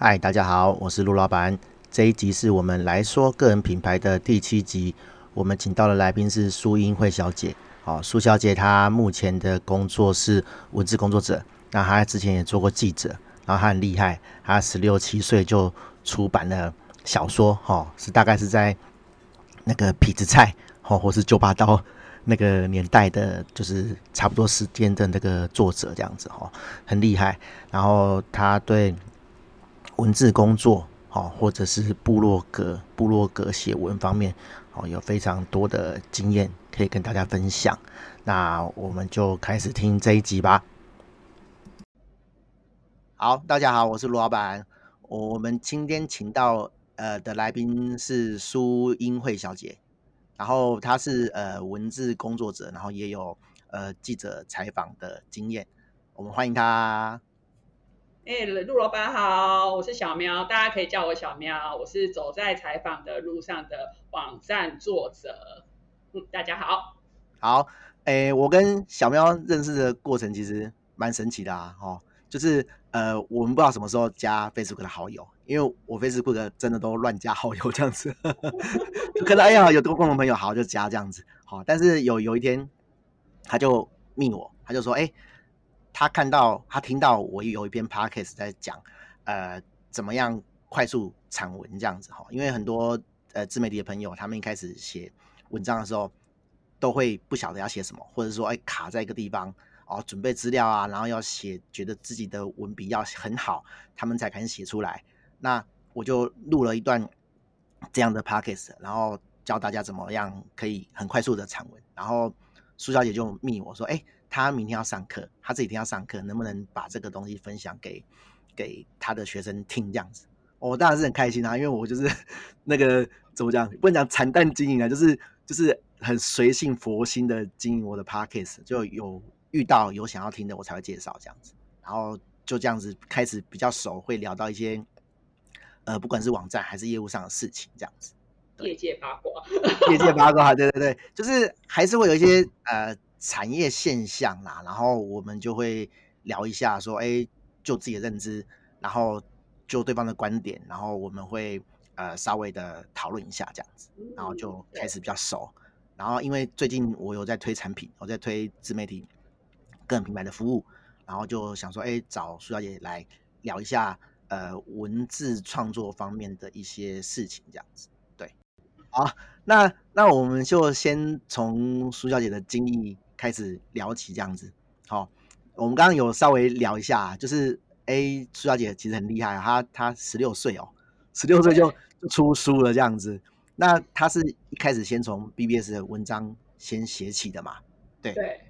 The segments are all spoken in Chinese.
嗨，大家好，我是陆老板。这一集是我们来说个人品牌的第七集。我们请到的来宾是苏英慧小姐。好，苏小姐她目前的工作是文字工作者。那她之前也做过记者，然后她很厉害，她十六七岁就出版了小说。哈，是大概是在那个痞子蔡，哈，或是九把刀那个年代的，就是差不多时间的那个作者这样子。哈，很厉害。然后她对文字工作，好，或者是部落格、部落格写文方面，哦，有非常多的经验可以跟大家分享。那我们就开始听这一集吧。好，大家好，我是卢老板。我们今天请到呃的来宾是苏英慧小姐，然后她是呃文字工作者，然后也有呃记者采访的经验。我们欢迎她。哎，陆老板好，我是小喵，大家可以叫我小喵。我是走在采访的路上的网站作者。嗯，大家好。好，哎，我跟小喵认识的过程其实蛮神奇的啊，哦，就是呃，我们不知道什么时候加 Facebook 的好友，因为我 Facebook 真的都乱加好友这样子，可能哎呀有多共同朋友好就加这样子，好，但是有有一天他就密我，他就说，哎。他看到，他听到我有一篇 podcast 在讲，呃，怎么样快速产文这样子哈，因为很多呃自媒体的朋友，他们一开始写文章的时候，都会不晓得要写什么，或者说哎卡在一个地方哦，准备资料啊，然后要写，觉得自己的文笔要很好，他们才开始写出来。那我就录了一段这样的 podcast，然后教大家怎么样可以很快速的产文。然后苏小姐就密我说，哎。他明天要上课，他这几天要上课，能不能把这个东西分享给给他的学生听？这样子，我当然是很开心啊，因为我就是 那个怎么讲，不能讲惨淡经营啊，就是就是很随性佛心的经营我的 podcast，就有遇到有想要听的，我才会介绍这样子，然后就这样子开始比较熟，会聊到一些呃，不管是网站还是业务上的事情，这样子。业界八卦，业界八卦，对对对，就是还是会有一些呃。产业现象啦，然后我们就会聊一下，说，哎，就自己的认知，然后就对方的观点，然后我们会呃稍微的讨论一下这样子，然后就开始比较熟。然后因为最近我有在推产品，我在推自媒体个人品牌的服务，然后就想说，哎，找苏小姐来聊一下呃文字创作方面的一些事情这样子。对，好，那那我们就先从苏小姐的经历。开始聊起这样子，好，我们刚刚有稍微聊一下，就是哎，苏小姐其实很厉害，她她十六岁哦，十六岁就就出书了这样子。那她是一开始先从 BBS 的文章先写起的嘛？对对。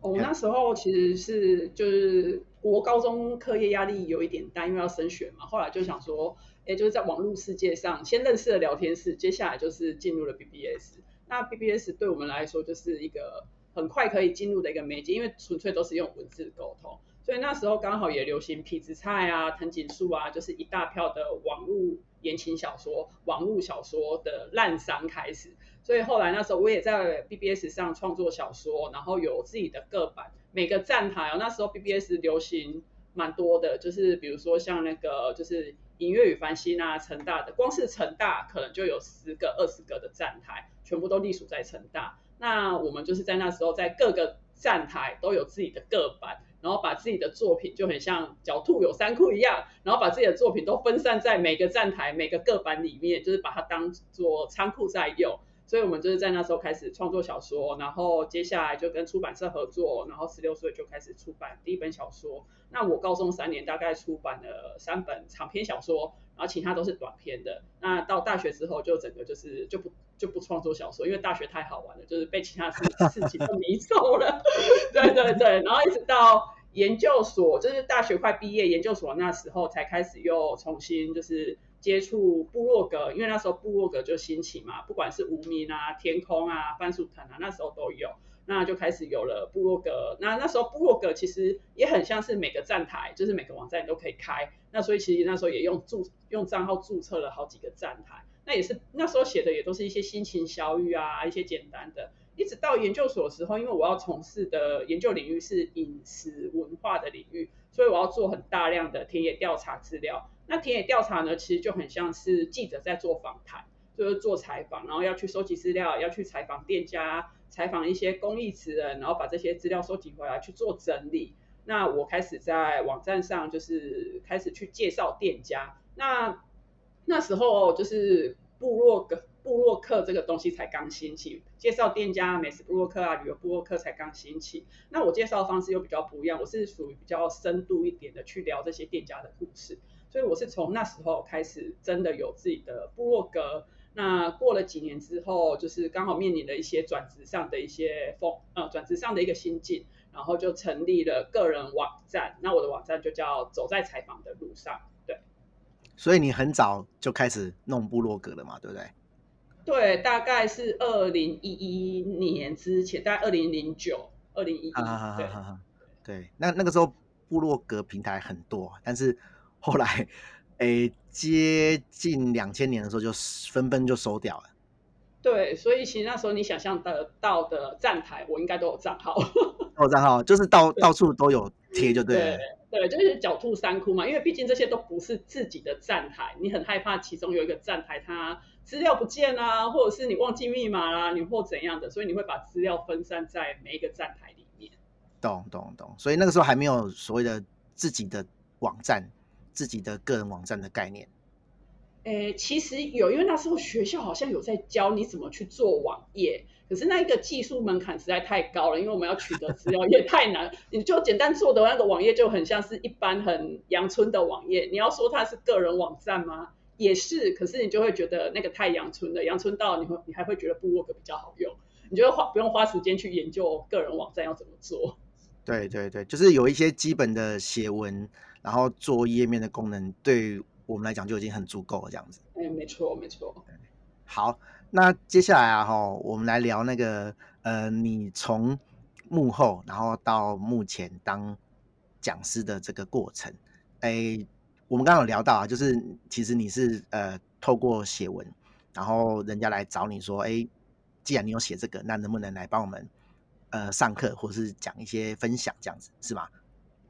我们那时候其实是就是国高中课业压力有一点大，因为要升学嘛。后来就想说，哎，就是在网络世界上先认识了聊天室，接下来就是进入了 BBS。那 BBS 对我们来说就是一个很快可以进入的一个媒介，因为纯粹都是用文字沟通，所以那时候刚好也流行痞子蔡啊、藤井树啊，就是一大票的网络言情小说、网络小说的滥觴开始。所以后来那时候我也在 BBS 上创作小说，然后有自己的个版，每个站台哦，那时候 BBS 流行蛮多的，就是比如说像那个就是隐约与繁星啊、成大的，光是成大可能就有十个、二十个的站台。全部都隶属在成大，那我们就是在那时候在各个站台都有自己的个版，然后把自己的作品就很像狡兔有三窟一样，然后把自己的作品都分散在每个站台每个个版里面，就是把它当做仓库在用。所以我们就是在那时候开始创作小说，然后接下来就跟出版社合作，然后十六岁就开始出版第一本小说。那我高中三年大概出版了三本长篇小说，然后其他都是短篇的。那到大学之后就整个就是就不就不创作小说，因为大学太好玩了，就是被其他事 事情都迷走了。对对对，然后一直到研究所，就是大学快毕业，研究所那时候才开始又重新就是。接触部落格，因为那时候部落格就兴起嘛，不管是无名啊、天空啊、番薯藤啊，那时候都有，那就开始有了部落格。那那时候部落格其实也很像是每个站台，就是每个网站都可以开。那所以其实那时候也用注用账号注册了好几个站台。那也是那时候写的也都是一些心情小语啊，一些简单的。一直到研究所的时候，因为我要从事的研究领域是饮食文化的领域。所以我要做很大量的田野调查资料。那田野调查呢，其实就很像是记者在做访谈，就是做采访，然后要去收集资料，要去采访店家，采访一些公益职人，然后把这些资料收集回来去做整理。那我开始在网站上就是开始去介绍店家。那那时候就是部落格、部落客这个东西才刚兴起，介绍店家、美食部落客啊、旅游部落客才刚兴起。那我介绍的方式又比较不一样，我是属于比较深度一点的去聊这些店家的故事。所以我是从那时候开始，真的有自己的部落格。那过了几年之后，就是刚好面临了一些转职上的一些风，呃，转职上的一个心境，然后就成立了个人网站。那我的网站就叫“走在采访的路上”。对。所以你很早就开始弄部落格了嘛？对不对？对，大概是二零一一年之前，大概二零零九、二零一一。对。对，那那个时候部落格平台很多，但是。后来，诶，接近两千年的时候，就纷纷就收掉了。对，所以其实那时候你想象得到的站台，我应该都有账号。都有账号，就是到到处都有贴，就对了。对，对，就是狡兔三窟嘛。因为毕竟这些都不是自己的站台，你很害怕其中有一个站台它资料不见啊，或者是你忘记密码啦、啊，你或怎样的，所以你会把资料分散在每一个站台里面。懂懂懂。所以那个时候还没有所谓的自己的网站。自己的个人网站的概念，诶，其实有，因为那时候学校好像有在教你怎么去做网页，可是那一个技术门槛实在太高了，因为我们要取得资料也太难。你就简单做的那个网页就很像是一般很阳春的网页，你要说它是个人网站吗？也是，可是你就会觉得那个太阳春了，阳春到你会你还会觉得部落格比较好用，你就会花不用花时间去研究个人网站要怎么做。对对对，就是有一些基本的写文。然后做页面的功能，对我们来讲就已经很足够了，这样子。哎，没错，没错。好，那接下来啊，哈，我们来聊那个，呃，你从幕后，然后到目前当讲师的这个过程。哎，我们刚刚有聊到啊，就是其实你是呃透过写文，然后人家来找你说，哎，既然你有写这个，那能不能来帮我们呃上课，或是讲一些分享这样子，是吗？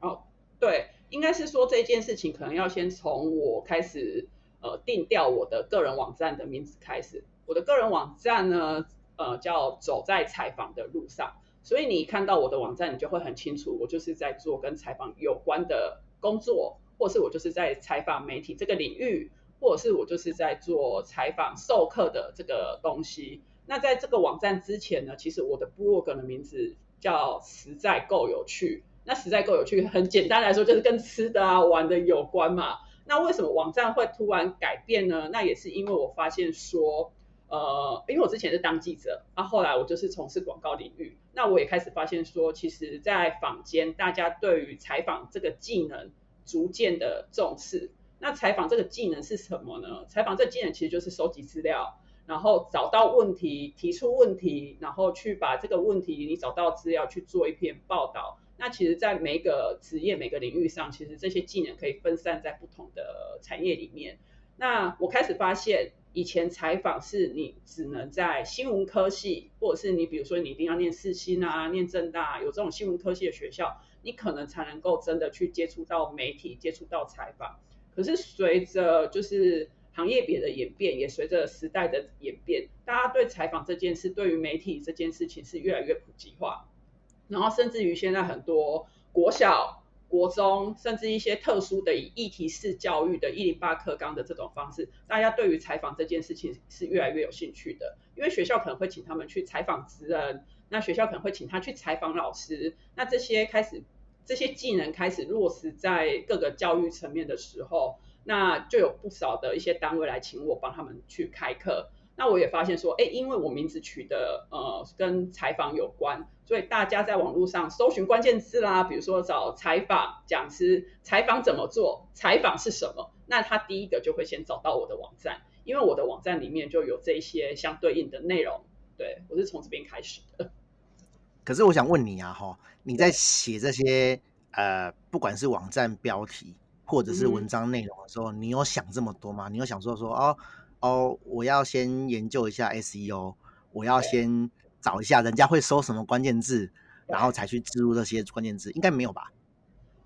哦，对。应该是说这件事情可能要先从我开始，呃，定调我的个人网站的名字开始。我的个人网站呢，呃，叫走在采访的路上。所以你看到我的网站，你就会很清楚，我就是在做跟采访有关的工作，或是我就是在采访媒体这个领域，或者是我就是在做采访授课的这个东西。那在这个网站之前呢，其实我的部落格的名字叫实在够有趣。那实在够有趣，很简单来说就是跟吃的啊、玩的有关嘛。那为什么网站会突然改变呢？那也是因为我发现说，呃，因为我之前是当记者，那、啊、后来我就是从事广告领域，那我也开始发现说，其实，在坊间大家对于采访这个技能逐渐的重视。那采访这个技能是什么呢？采访这个技能其实就是收集资料，然后找到问题，提出问题，然后去把这个问题你找到资料去做一篇报道。那其实，在每个职业、每个领域上，其实这些技能可以分散在不同的产业里面。那我开始发现，以前采访是你只能在新闻科系，或者是你比如说你一定要念世新啊、念政大，啊有这种新闻科系的学校，你可能才能够真的去接触到媒体、接触到采访。可是随着就是行业别的演变，也随着时代的演变，大家对采访这件事、对于媒体这件事情是越来越普及化。然后甚至于现在很多国小、国中，甚至一些特殊的以议题式教育的一零八课纲的这种方式，大家对于采访这件事情是越来越有兴趣的。因为学校可能会请他们去采访职人，那学校可能会请他去采访老师，那这些开始这些技能开始落实在各个教育层面的时候，那就有不少的一些单位来请我帮他们去开课。那我也发现说，哎，因为我名字取的呃跟采访有关，所以大家在网络上搜寻关键字啦，比如说找采访讲师，采访怎么做，采访是什么，那他第一个就会先找到我的网站，因为我的网站里面就有这一些相对应的内容。对，我是从这边开始的。可是我想问你啊，哈，你在写这些呃，不管是网站标题或者是文章内容的时候，嗯、你有想这么多吗？你有想说说哦？哦，我要先研究一下 SEO，我要先找一下人家会搜什么关键字，然后才去植入这些关键字，应该没有吧？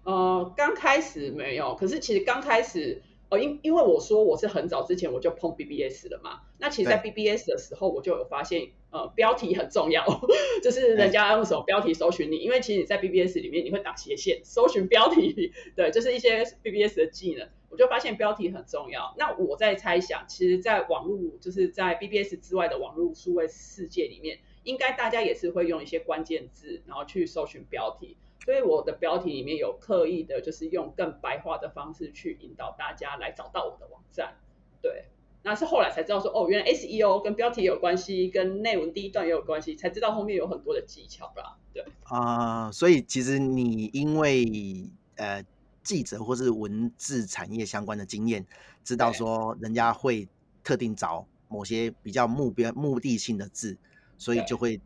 呃，刚开始没有，可是其实刚开始。因因为我说我是很早之前我就碰 BBS 了嘛，那其实，在 BBS 的时候我就有发现，呃，标题很重要，就是人家用什么标题搜寻你，因为其实你在 BBS 里面你会打斜线搜寻标题，对，就是一些 BBS 的技能，我就发现标题很重要。那我在猜想，其实，在网络就是在 BBS 之外的网络数位世界里面，应该大家也是会用一些关键字，然后去搜寻标题。所以我的标题里面有刻意的，就是用更白话的方式去引导大家来找到我的网站。对，那是后来才知道说，哦，原来 SEO 跟标题有关系，跟内文第一段也有关系，才知道后面有很多的技巧啦。对啊、呃，所以其实你因为呃记者或是文字产业相关的经验，知道说人家会特定找某些比较目标目的性的字，所以就会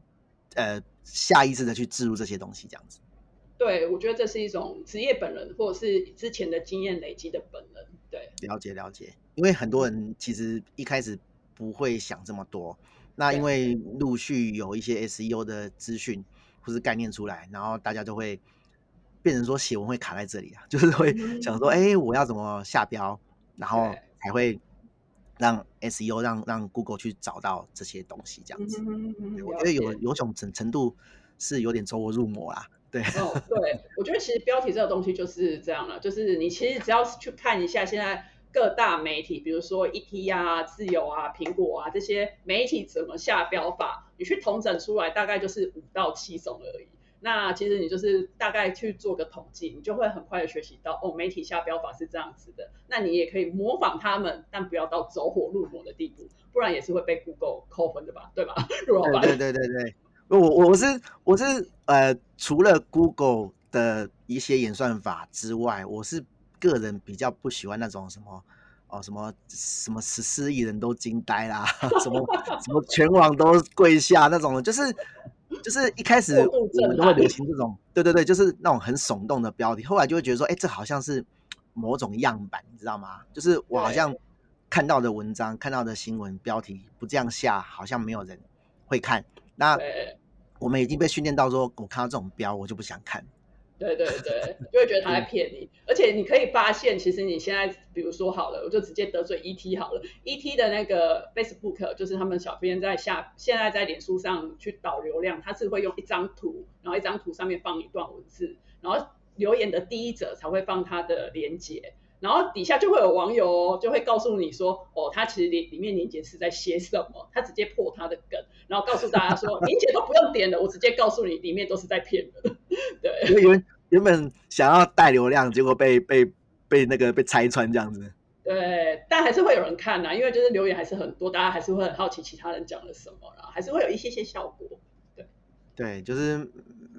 呃下意识的去置入这些东西，这样子。对，我觉得这是一种职业本能，或者是之前的经验累积的本能。对，了解了解。因为很多人其实一开始不会想这么多，那因为陆续有一些 SEO 的资讯或是概念出来，然后大家就会变成说写文会卡在这里啊，就是会想说，哎、嗯，我要怎么下标，然后才会让 SEO 让让 Google 去找到这些东西，这样子。嗯、我觉得有有种程程度是有点走火入魔啦。对，哦，对，我觉得其实标题这个东西就是这样了，就是你其实只要去看一下现在各大媒体，比如说 ET 啊、自由啊、苹果啊这些媒体怎么下标法，你去统整出来大概就是五到七种而已。那其实你就是大概去做个统计，你就会很快的学习到哦，媒体下标法是这样子的。那你也可以模仿他们，但不要到走火入魔的地步，不然也是会被 Google 扣分的吧？对吧？陆老板。对对对对对。我我是我是呃，除了 Google 的一些演算法之外，我是个人比较不喜欢那种什么哦什么什么十四亿人都惊呆啦，什么什么全网都跪下那种，就是就是一开始我们都会流行这种，对对对，就是那种很耸动的标题，后来就会觉得说，哎，这好像是某种样板，你知道吗？就是我好像看到的文章、看到的新闻标题不这样下，好像没有人会看。那我们已经被训练到说，我看到这种标，我就不想看。对对对，就会觉得他在骗你。而且你可以发现，其实你现在，比如说好了，我就直接得罪 ET 好了。ET 的那个 Facebook，就是他们小编在下，现在在脸书上去导流量，他是会用一张图，然后一张图上面放一段文字，然后留言的第一者才会放他的连结。然后底下就会有网友哦，就会告诉你说，哦，他其实里里面林姐是在写什么，他直接破他的梗，然后告诉大家说，林姐都不用点了，我直接告诉你里面都是在骗人。对，因为原原本想要带流量，结果被被被那个被拆穿这样子。对，但还是会有人看呐，因为就是留言还是很多，大家还是会很好奇其他人讲了什么，然后还是会有一些些效果。对，对，就是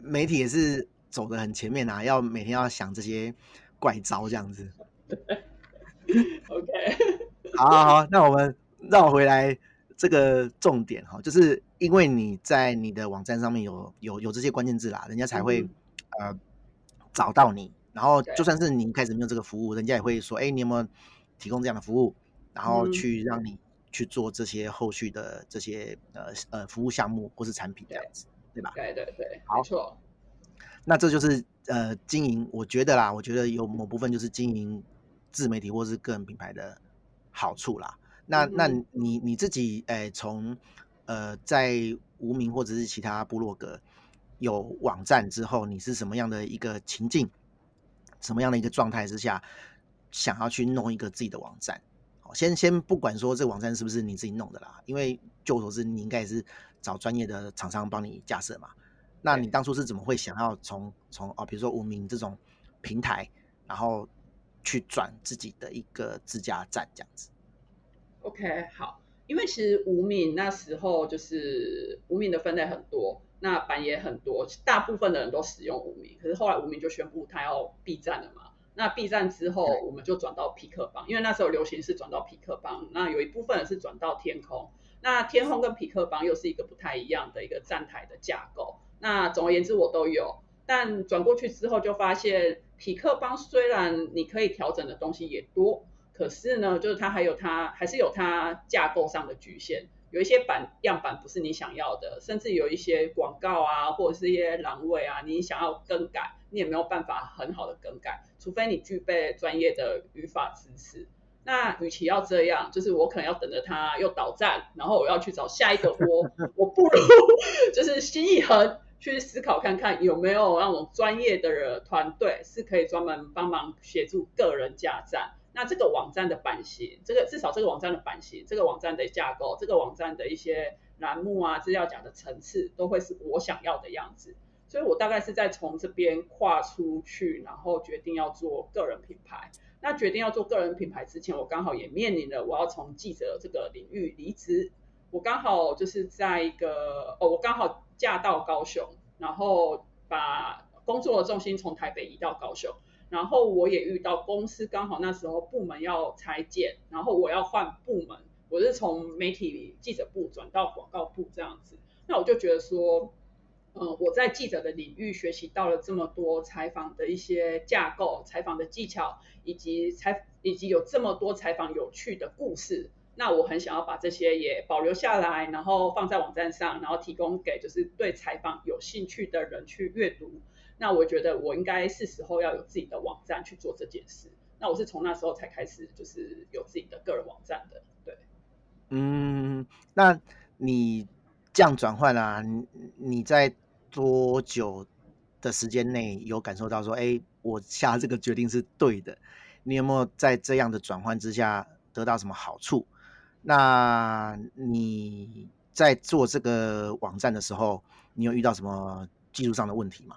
媒体也是走的很前面啊，要每天要想这些怪招这样子。OK，好，好，好，那我们绕回来这个重点哈，就是因为你在你的网站上面有有有这些关键字啦，人家才会、嗯、呃找到你，然后就算是你一开始没有这个服务，人家也会说，哎，你有没有提供这样的服务，然后去让你去做这些后续的这些呃呃服务项目或是产品这样子，对吧？对对对，好，没错。那这就是呃经营，我觉得啦，我觉得有某部分就是经营。自媒体或是个人品牌的好处啦，那那你你自己诶，从呃在无名或者是其他部落格有网站之后，你是什么样的一个情境，什么样的一个状态之下，想要去弄一个自己的网站？好，先先不管说这个网站是不是你自己弄的啦，因为据我所知，你应该也是找专业的厂商帮你架设嘛。那你当初是怎么会想要从从哦，比如说无名这种平台，然后去转自己的一个自家站这样子，OK，好，因为其实无名那时候就是无名的分类很多，那版也很多，大部分的人都使用无名，可是后来无名就宣布他要闭站了嘛，那闭站之后我们就转到匹克邦，因为那时候流行是转到匹克邦，那有一部分人是转到天空，那天空跟匹克邦又是一个不太一样的一个站台的架构，那总而言之我都有。但转过去之后就发现，匹克邦虽然你可以调整的东西也多，可是呢，就是它还有它还是有它架构上的局限，有一些版样板不是你想要的，甚至有一些广告啊，或者是一些栏位啊，你想要更改，你也没有办法很好的更改，除非你具备专业的语法知识。那与其要这样，就是我可能要等着它又倒站，然后我要去找下一个窝，我不如 就是心一横去思考看看有没有那种专业的人团队是可以专门帮忙协助个人架站。那这个网站的版型，这个至少这个网站的版型，这个网站的架构，这个网站的一些栏目啊、资料夹的层次，都会是我想要的样子。所以我大概是在从这边跨出去，然后决定要做个人品牌。那决定要做个人品牌之前，我刚好也面临了我要从记者这个领域离职。我刚好就是在一个哦，我刚好嫁到高雄，然后把工作的重心从台北移到高雄。然后我也遇到公司刚好那时候部门要裁减，然后我要换部门，我是从媒体记者部转到广告部这样子。那我就觉得说。嗯，我在记者的领域学习到了这么多采访的一些架构、采访的技巧，以及采以及有这么多采访有趣的故事。那我很想要把这些也保留下来，然后放在网站上，然后提供给就是对采访有兴趣的人去阅读。那我觉得我应该是时候要有自己的网站去做这件事。那我是从那时候才开始就是有自己的个人网站的。对，嗯，那你这样转换啊，你在。多久的时间内有感受到说，哎，我下这个决定是对的？你有没有在这样的转换之下得到什么好处？那你在做这个网站的时候，你有遇到什么技术上的问题吗？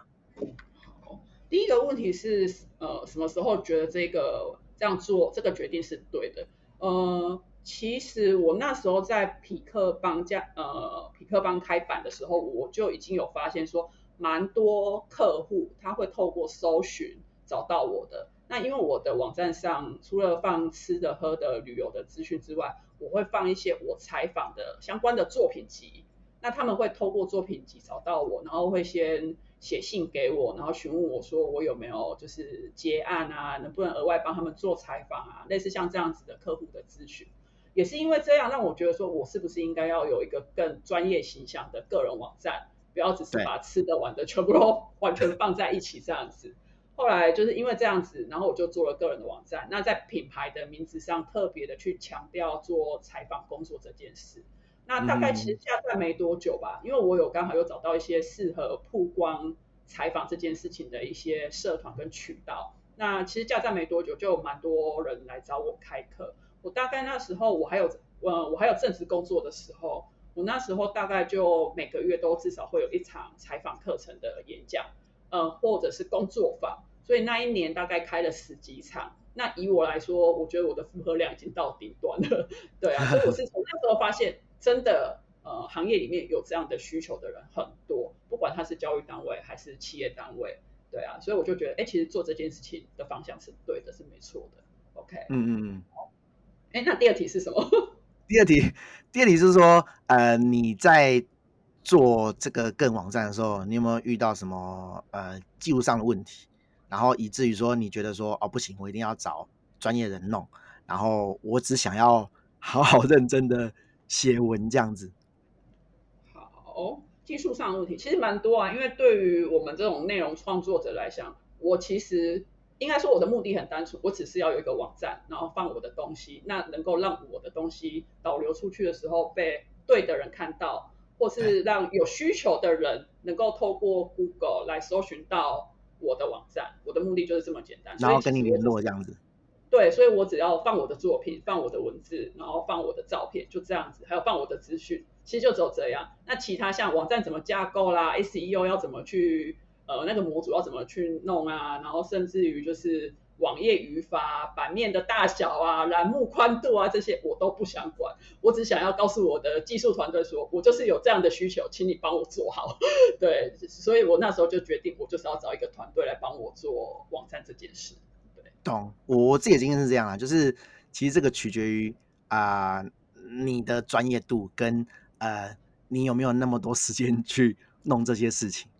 第一个问题是，呃，什么时候觉得这个这样做这个决定是对的？呃。其实我那时候在匹克邦加呃匹克邦开版的时候，我就已经有发现说，蛮多客户他会透过搜寻找到我的。那因为我的网站上除了放吃的、喝的、旅游的资讯之外，我会放一些我采访的相关的作品集。那他们会透过作品集找到我，然后会先写信给我，然后询问我说我有没有就是接案啊，能不能额外帮他们做采访啊，类似像这样子的客户的咨询。也是因为这样，让我觉得说，我是不是应该要有一个更专业形象的个人网站，不要只是把吃的玩的全部都 完全放在一起这样子。后来就是因为这样子，然后我就做了个人的网站。那在品牌的名字上特别的去强调做采访工作这件事。那大概其实下站没多久吧，因为我有刚好又找到一些适合曝光采访这件事情的一些社团跟渠道。那其实下站没多久，就有蛮多人来找我开课。我大概那时候我还有，呃，我还有正职工作的时候，我那时候大概就每个月都至少会有一场采访课程的演讲，呃，或者是工作坊，所以那一年大概开了十几场。那以我来说，我觉得我的负荷量已经到顶端了，对啊，所以我是从那时候发现，真的，呃，行业里面有这样的需求的人很多，不管他是教育单位还是企业单位，对啊，所以我就觉得，哎，其实做这件事情的方向是对的，是没错的，OK，嗯嗯嗯。哎，那第二题是什么？第二题，第二题是说，呃，你在做这个个人网站的时候，你有没有遇到什么呃技术上的问题？然后以至于说，你觉得说，哦，不行，我一定要找专业人弄。然后我只想要 好好认真的写文这样子。好，技术上的问题其实蛮多啊，因为对于我们这种内容创作者来讲，我其实。应该说我的目的很单纯，我只是要有一个网站，然后放我的东西，那能够让我的东西导流出去的时候被对的人看到，或是让有需求的人能够透过 Google 来搜寻到我的网站。我的目的就是这么简单，然后跟你联络这样子。对，所以我只要放我的作品，放我的文字，然后放我的照片，就这样子，还有放我的资讯，其实就只有这样。那其他像网站怎么架构啦，SEO 要怎么去。呃，那个模组要怎么去弄啊？然后甚至于就是网页语法、版面的大小啊、栏目宽度啊这些，我都不想管。我只想要告诉我的技术团队说，我就是有这样的需求，请你帮我做好。对，所以我那时候就决定，我就是要找一个团队来帮我做网站这件事。对，懂。我自己的经验是这样啊，就是其实这个取决于啊、你的专业度跟呃你有没有那么多时间去弄这些事情。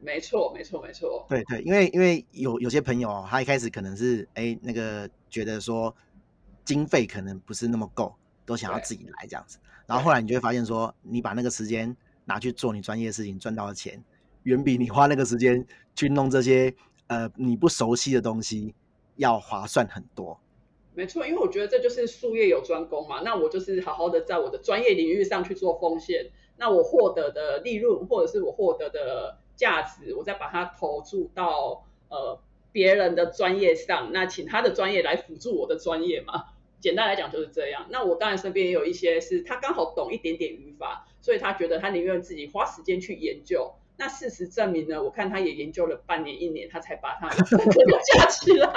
没错，没错，没错。对对，因为因为有有些朋友，他一开始可能是哎那个觉得说经费可能不是那么够，都想要自己来这样子。然后后来你就会发现说，你把那个时间拿去做你专业的事情，赚到的钱，远比你花那个时间去弄这些呃你不熟悉的东西要划算很多。没错，因为我觉得这就是术业有专攻嘛。那我就是好好的在我的专业领域上去做奉献，那我获得的利润或者是我获得的价值，我再把它投注到呃。别人的专业上，那请他的专业来辅助我的专业嘛。简单来讲就是这样。那我当然身边也有一些是他刚好懂一点点语法，所以他觉得他宁愿自己花时间去研究。那事实证明呢，我看他也研究了半年一年，他才把他的架起来。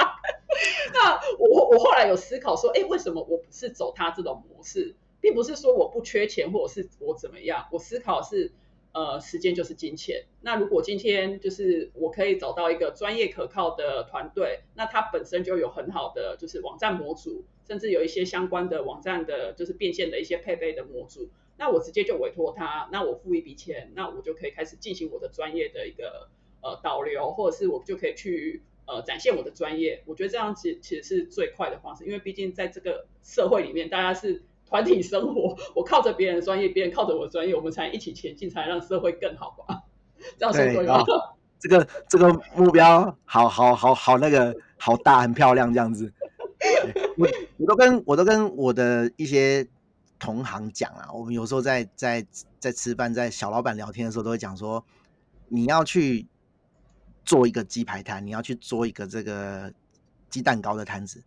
那我我后来有思考说，哎，为什么我不是走他这种模式，并不是说我不缺钱或者是我怎么样，我思考是。呃，时间就是金钱。那如果今天就是我可以找到一个专业可靠的团队，那它本身就有很好的就是网站模组，甚至有一些相关的网站的，就是变现的一些配备的模组。那我直接就委托他，那我付一笔钱，那我就可以开始进行我的专业的一个呃导流，或者是我就可以去呃展现我的专业。我觉得这样其其实是最快的方式，因为毕竟在这个社会里面，大家是。团体生活，我靠着别人的专业，别人靠着我的专业，我们才一起前进，才能让社会更好吧？这样说对吗？这个这个目标好好好好那个好大，很漂亮，这样子。我我都跟我都跟我的一些同行讲啊，我们有时候在在在吃饭，在小老板聊天的时候，都会讲说，你要去做一个鸡排摊，你要去做一个这个鸡蛋糕的摊子，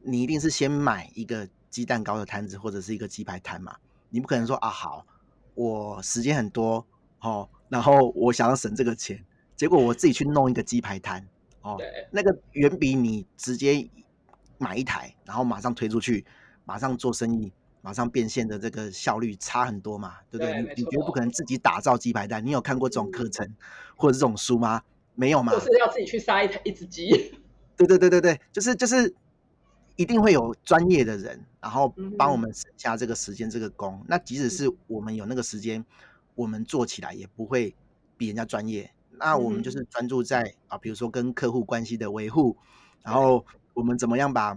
你一定是先买一个。鸡蛋糕的摊子或者是一个鸡排摊嘛，你不可能说啊好，我时间很多哦，然后我想要省这个钱，结果我自己去弄一个鸡排摊哦，那个远比你直接买一台，然后马上推出去，马上做生意，马上变现的这个效率差很多嘛，对不对？对你你绝对不可能自己打造鸡排摊，你有看过这种课程、嗯、或者这种书吗？没有嘛？就是要自己去杀一台一只鸡。对对对对对，就是就是。一定会有专业的人，然后帮我们省下这个时间、这个工。嗯、那即使是我们有那个时间，我们做起来也不会比人家专业。那我们就是专注在啊，比如说跟客户关系的维护，然后我们怎么样把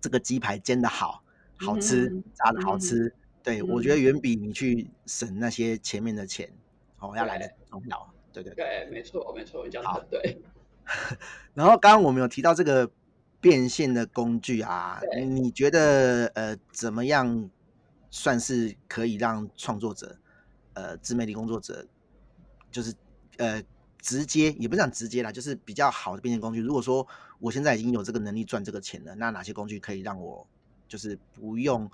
这个鸡排煎的好、好吃、炸的好吃。对，我觉得远比你去省那些前面的钱哦要来的重要。对对对，没错没错，你讲的很对。然后刚刚我们有提到这个。变现的工具啊，你觉得呃怎么样算是可以让创作者呃自媒体工作者就是呃直接也不是讲直接啦，就是比较好的变现工具。如果说我现在已经有这个能力赚这个钱了，那哪些工具可以让我就是不用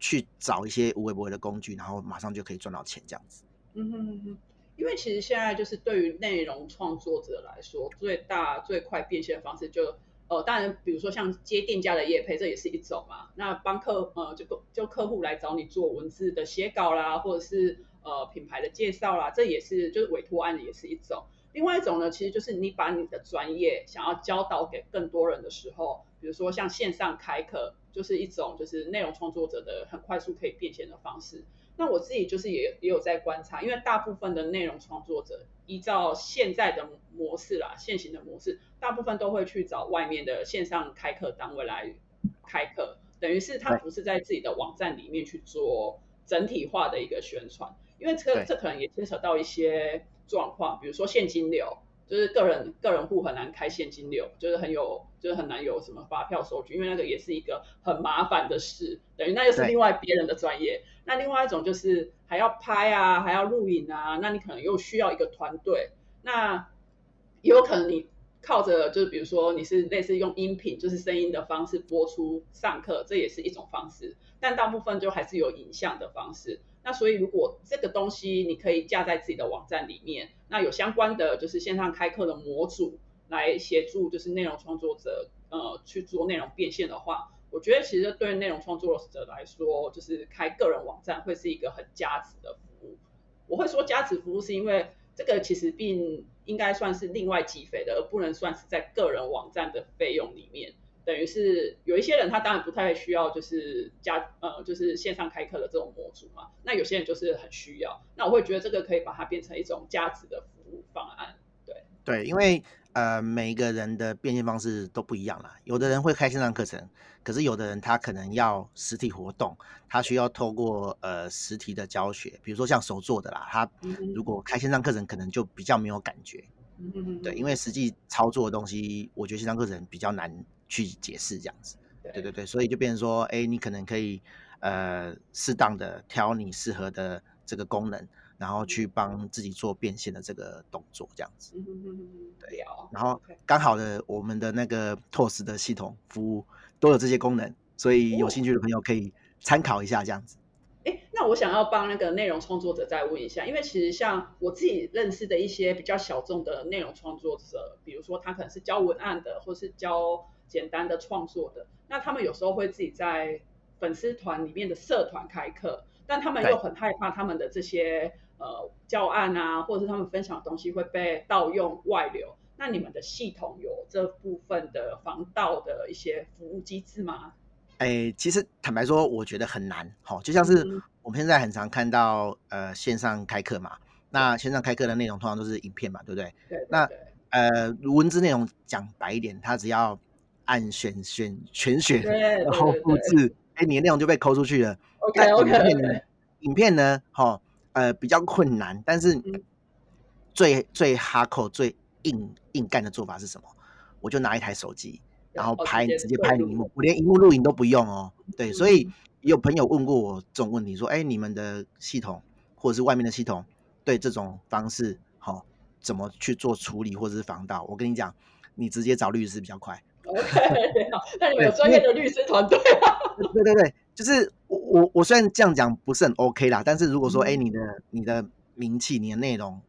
去找一些无微不微的工具，然后马上就可以赚到钱这样子？嗯哼嗯哼，因为其实现在就是对于内容创作者来说，最大最快变现的方式就。呃，当然，比如说像接店家的业配，这也是一种嘛。那帮客呃，就就客户来找你做文字的写稿啦，或者是呃品牌的介绍啦，这也是就是委托案也是一种。另外一种呢，其实就是你把你的专业想要教导给更多人的时候，比如说像线上开课，就是一种就是内容创作者的很快速可以变现的方式。那我自己就是也也有在观察，因为大部分的内容创作者依照现在的模式啦，现行的模式，大部分都会去找外面的线上开课单位来开课，等于是他不是在自己的网站里面去做整体化的一个宣传，因为这个这可能也牵扯到一些状况，比如说现金流。就是个人个人户很难开现金流，就是很有，就是很难有什么发票收据，因为那个也是一个很麻烦的事，等于那又是另外别人的专业。那另外一种就是还要拍啊，还要录影啊，那你可能又需要一个团队。那也有可能你靠着就是比如说你是类似用音频，就是声音的方式播出上课，这也是一种方式。但大部分就还是有影像的方式。那所以，如果这个东西你可以架在自己的网站里面，那有相关的就是线上开课的模组来协助，就是内容创作者呃去做内容变现的话，我觉得其实对内容创作者来说，就是开个人网站会是一个很价值的服务。我会说价值服务，是因为这个其实并应该算是另外计费的，而不能算是在个人网站的费用里面。等于是有一些人，他当然不太需要，就是加呃，就是线上开课的这种模组嘛。那有些人就是很需要。那我会觉得这个可以把它变成一种价值的服务方案。对对，因为呃，每一个人的变现方式都不一样啦。有的人会开线上课程，可是有的人他可能要实体活动，他需要透过呃实体的教学，比如说像手做的啦，他如果开线上课程，可能就比较没有感觉。嗯对，因为实际操作的东西，我觉得线上课程比较难去解释这样子。对对对，所以就变成说，哎，你可能可以呃适当的挑你适合的这个功能。然后去帮自己做变现的这个动作，这样子。嗯嗯嗯嗯，对。然后刚好的，我们的那个 TOS 的系统服务都有这些功能，所以有兴趣的朋友可以参考一下，这样子。哎，那我想要帮那个内容创作者再问一下，因为其实像我自己认识的一些比较小众的内容创作者，比如说他可能是教文案的，或是教简单的创作的，那他们有时候会自己在粉丝团里面的社团开课，但他们又很害怕他们的这些。呃，教案啊，或者是他们分享的东西会被盗用外流，那你们的系统有这部分的防盗的一些服务机制吗？哎、欸，其实坦白说，我觉得很难。好，就像是我们现在很常看到，呃，线上开课嘛，那线上开课的内容通常都是影片嘛，对不对？对，对，对。那呃，文字内容讲白一点，它只要按选选全选，然后复制，哎、欸，你的内容就被抠出去了。OK OK。影片呢？影片呢？哈。呃，比较困难，但是最、嗯、最哈口、最硬硬干的做法是什么？我就拿一台手机，然后拍，哦、直接拍荧幕，我连荧幕录影都不用哦。对，所以有朋友问过我这种问题，说：“哎，你们的系统或者是外面的系统，对这种方式，好、哦、怎么去做处理或者是防盗？”我跟你讲，你直接找律师比较快。OK，好，那你们有专业的律师团队啊？对对对，就是。我我我虽然这样讲不是很 OK 啦，但是如果说，哎、欸，你的你的名气、你的内容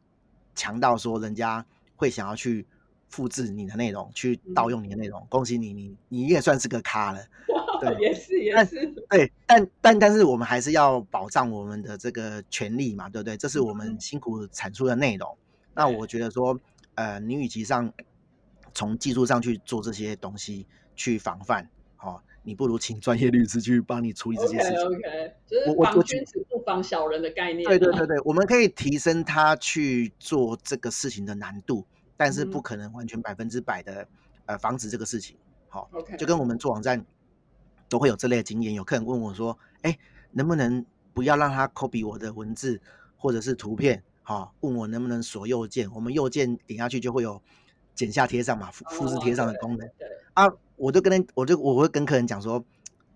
强到说人家会想要去复制你的内容，去盗用你的内容，恭喜你，你你也算是个咖了。对，也是也是。对，但但但是我们还是要保障我们的这个权利嘛，对不对？这是我们辛苦产出的内容。那我觉得说，呃，你与其上从技术上去做这些东西去防范，哦。你不如请专业律师去帮你处理这些事情。OK，, okay 就是防君子不防小人的概念。对对对对，我们可以提升他去做这个事情的难度，但是不可能完全百分之百的呃防止这个事情。好，OK，就跟我们做网站都会有这类的经验。有客人问我说：“哎，能不能不要让他 copy 我的文字或者是图片？好，问我能不能锁右键？我们右键点下去就会有剪下贴上嘛，复复制贴上的功能。对啊。”我就跟他，我就我会跟客人讲说，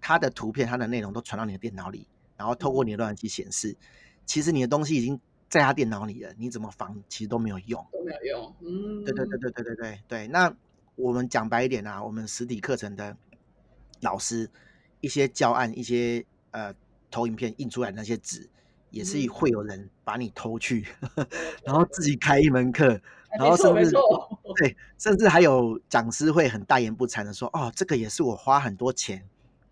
他的图片、他的内容都传到你的电脑里，然后透过你的浏览器显示，其实你的东西已经在他电脑里了，你怎么防其实都没有用，都没有用。嗯，对对对对对对对对。那我们讲白一点啊，我们实体课程的老师，一些教案、一些呃投影片印出来的那些纸，也是会有人把你偷去，嗯、然后自己开一门课。然后甚至对，甚至还有讲师会很大言不惭的说：“哦，这个也是我花很多钱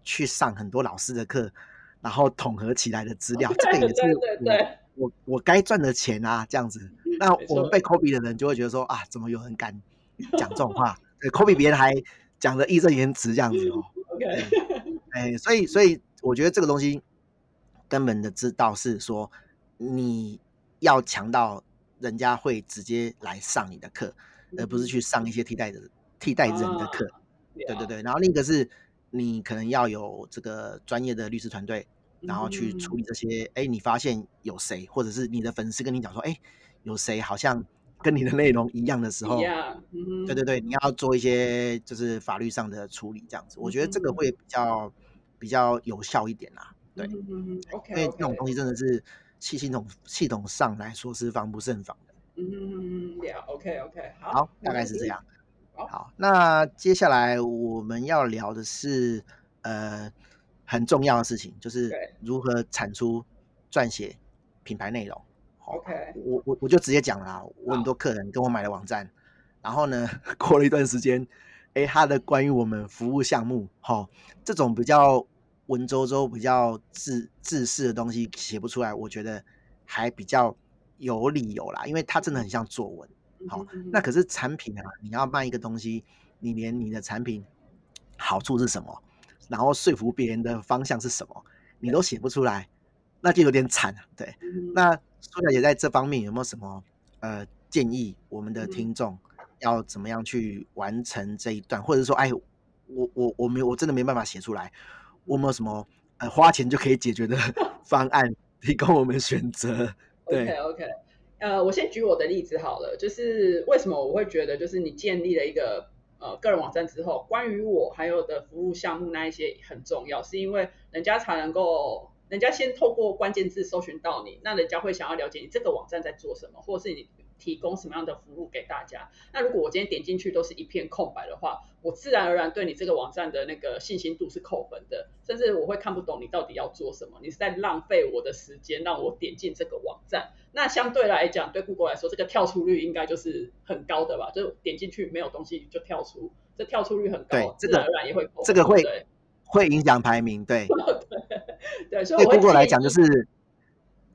去上很多老师的课，然后统合起来的资料，这个也是我我我该赚的钱啊，这样子。那我们被 copy 的人就会觉得说啊，怎么有人敢讲这种话？对，copy 别人还讲的义正言辞这样子哦。OK，哎，所以所以我觉得这个东西根本的知道是说你要强到。人家会直接来上你的课，而不是去上一些替代的替代人的课。啊、对对对，然后另一个是，你可能要有这个专业的律师团队，然后去处理这些。哎、嗯，你发现有谁，或者是你的粉丝跟你讲说，哎，有谁好像跟你的内容一样的时候，嗯、对对对，你要做一些就是法律上的处理，这样子，我觉得这个会比较比较有效一点啦。对，因为那种东西真的是。系系统系统上来说是防不胜防的。嗯嗯嗯嗯，Yeah，OK OK，好，好，大概是这样。好，好，那接下来我们要聊的是呃很重要的事情，就是如何产出撰写品牌内容。OK，我我我就直接讲了啦，我很多客人跟我买了网站，然后呢 过了一段时间，哎，他的关于我们服务项目，哈，这种比较。文绉绉比较自自式的东西写不出来，我觉得还比较有理由啦，因为它真的很像作文。好，那可是产品啊，你要卖一个东西，你连你的产品好处是什么，然后说服别人的方向是什么，你都写不出来，那就有点惨啊。对，那苏小姐在这方面有没有什么呃建议？我们的听众要怎么样去完成这一段，或者说，哎，我我我没我真的没办法写出来，我们有什么呃花钱就可以解决的 方案提供我们选择？对，OK OK，呃，我先举我的例子好了，就是为什么我会觉得，就是你建立了一个呃个人网站之后，关于我还有的服务项目那一些很重要，是因为人家才能够。人家先透过关键字搜寻到你，那人家会想要了解你这个网站在做什么，或者是你提供什么样的服务给大家。那如果我今天点进去都是一片空白的话，我自然而然对你这个网站的那个信心度是扣分的，甚至我会看不懂你到底要做什么，你是在浪费我的时间让我点进这个网站。那相对来讲，对 Google 来说，这个跳出率应该就是很高的吧？就点进去没有东西就跳出，这跳出率很高，对，自然而然也会扣分，这个会对。会影响排名，对。对，所以对 Google 来讲，就是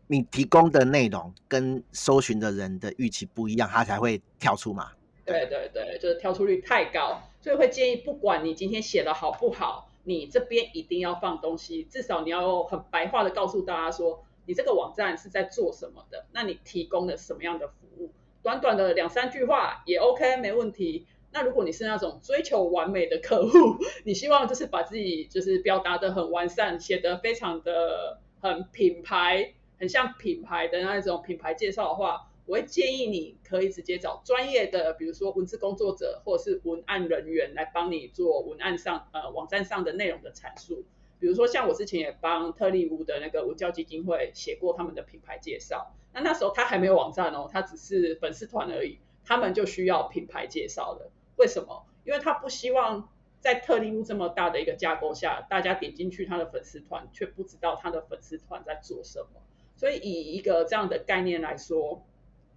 你提供的内容跟搜寻的人的预期不一样，它才会跳出嘛。对对对，就是跳出率太高，所以会建议，不管你今天写的好不好，你这边一定要放东西，至少你要很白话的告诉大家说，你这个网站是在做什么的，那你提供了什么样的服务，短短的两三句话也 OK，没问题。那如果你是那种追求完美的客户，你希望就是把自己就是表达得很完善，写得非常的很品牌，很像品牌的那一种品牌介绍的话，我会建议你可以直接找专业的，比如说文字工作者或者是文案人员来帮你做文案上呃网站上的内容的阐述。比如说像我之前也帮特立屋的那个文教基金会写过他们的品牌介绍，那那时候他还没有网站哦，他只是粉丝团而已，他们就需要品牌介绍了。为什么？因为他不希望在特立屋这么大的一个架构下，大家点进去他的粉丝团，却不知道他的粉丝团在做什么。所以以一个这样的概念来说，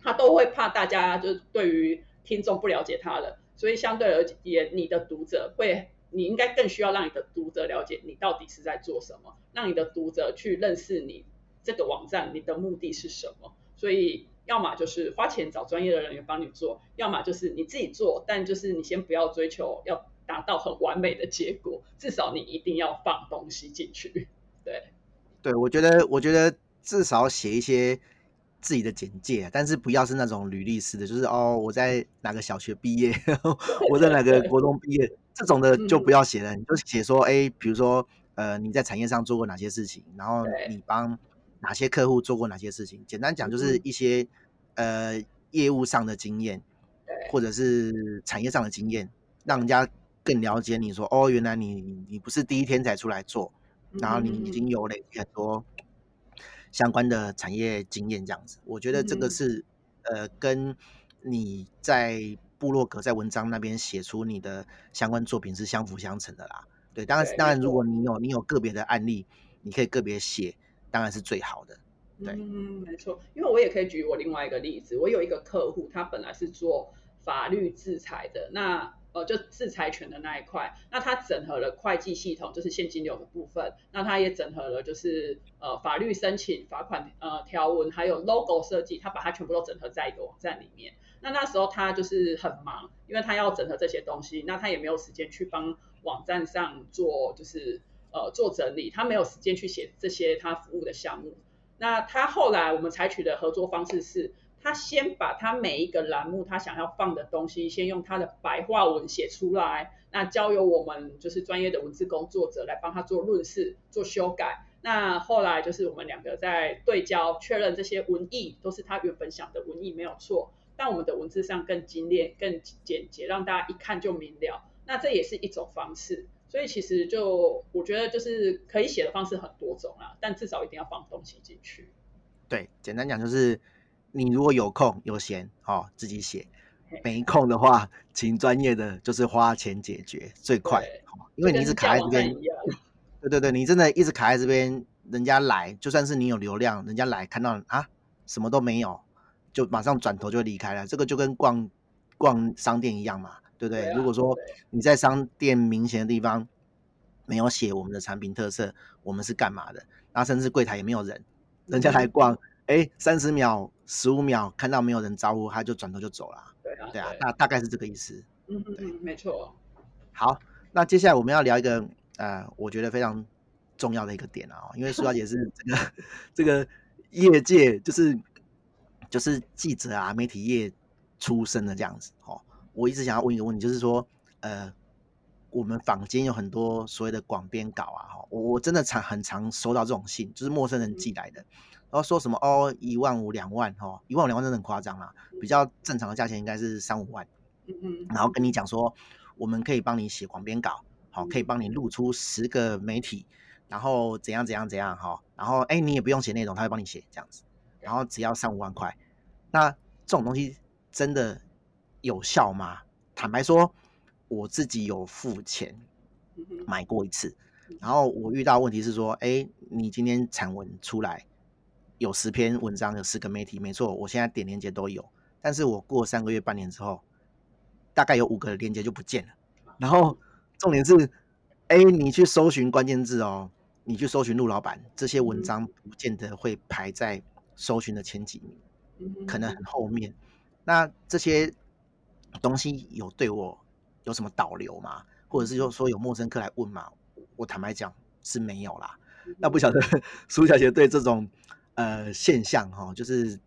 他都会怕大家就对于听众不了解他了。所以相对而言，你的读者会，你应该更需要让你的读者了解你到底是在做什么，让你的读者去认识你这个网站，你的目的是什么。所以。要么就是花钱找专业的人员帮你做，要么就是你自己做，但就是你先不要追求要达到很完美的结果，至少你一定要放东西进去。对，对，我觉得，我觉得至少写一些自己的简介，但是不要是那种履历式的，就是哦，我在哪个小学毕业，我在哪个国中毕业，这种的就不要写了，嗯、你就写说，哎，比如说，呃，你在产业上做过哪些事情，然后你帮。哪些客户做过哪些事情？简单讲就是一些、嗯、呃业务上的经验，或者是产业上的经验，让人家更了解你说哦，原来你你不是第一天才出来做，然后你已经有累积很多相关的产业经验这样子。我觉得这个是、嗯、呃跟你在部落格在文章那边写出你的相关作品是相辅相成的啦。对，当然当然如果你有你有个别的案例，你可以个别写。当然是最好的，对，嗯，没错，因为我也可以举我另外一个例子，我有一个客户，他本来是做法律制裁的，那呃就制裁权的那一块，那他整合了会计系统，就是现金流的部分，那他也整合了就是呃法律申请、罚款呃条文，还有 logo 设计，他把它全部都整合在一个网站里面。那那时候他就是很忙，因为他要整合这些东西，那他也没有时间去帮网站上做就是。呃，做整理，他没有时间去写这些他服务的项目。那他后来我们采取的合作方式是，他先把他每一个栏目他想要放的东西，先用他的白话文写出来，那交由我们就是专业的文字工作者来帮他做润饰、做修改。那后来就是我们两个在对焦确认这些文意都是他原本想的文意没有错，但我们的文字上更精炼、更简洁，让大家一看就明了。那这也是一种方式。所以其实就我觉得就是可以写的方式很多种啊，但至少一定要放东西进去。对，简单讲就是你如果有空有闲哦，自己写；没空的话，请专业的，就是花钱解决最快。因为你一直卡在这边，对对对，你真的一直卡在这边，人家来就算是你有流量，人家来看到啊什么都没有，就马上转头就离开了。这个就跟逛逛商店一样嘛。对不对？对啊，如果说你在商店明显的地方没有写我们的产品特色，我们是干嘛的？然后甚至柜台也没有人，人家来逛，哎，三十秒、十五秒看到没有人招呼，他就转头就走了。对啊，对啊，大大概是这个意思。嗯嗯嗯，没错。好，那接下来我们要聊一个呃，我觉得非常重要的一个点啊，因为苏小姐是 这个这个业界就是就是记者啊、媒体业出身的这样子哦。我一直想要问一个问题，就是说，呃，我们坊间有很多所谓的广编稿啊，哈，我我真的常很常收到这种信，就是陌生人寄来的，然后说什么哦，一万五两万，哈，一万五两万真的很夸张啦，比较正常的价钱应该是三五万，嗯嗯，然后跟你讲说，我们可以帮你写广编稿，好，可以帮你录出十个媒体，然后怎样怎样怎样，哈，然后哎，你也不用写内容，他会帮你写这样子，然后只要三五万块，那这种东西真的有效吗？坦白说，我自己有付钱买过一次，然后我遇到问题是说，哎，你今天产文出来有十篇文章，有十个媒体，没错，我现在点连接都有，但是我过三个月、半年之后，大概有五个连接就不见了。然后重点是，哎，你去搜寻关键字哦，你去搜寻陆老板这些文章，不见得会排在搜寻的前几名，可能很后面。那这些。东西有对我有什么导流吗？或者是说说有陌生客来问吗？我坦白讲是没有啦。那不晓得 苏小姐对这种呃现象哈，就是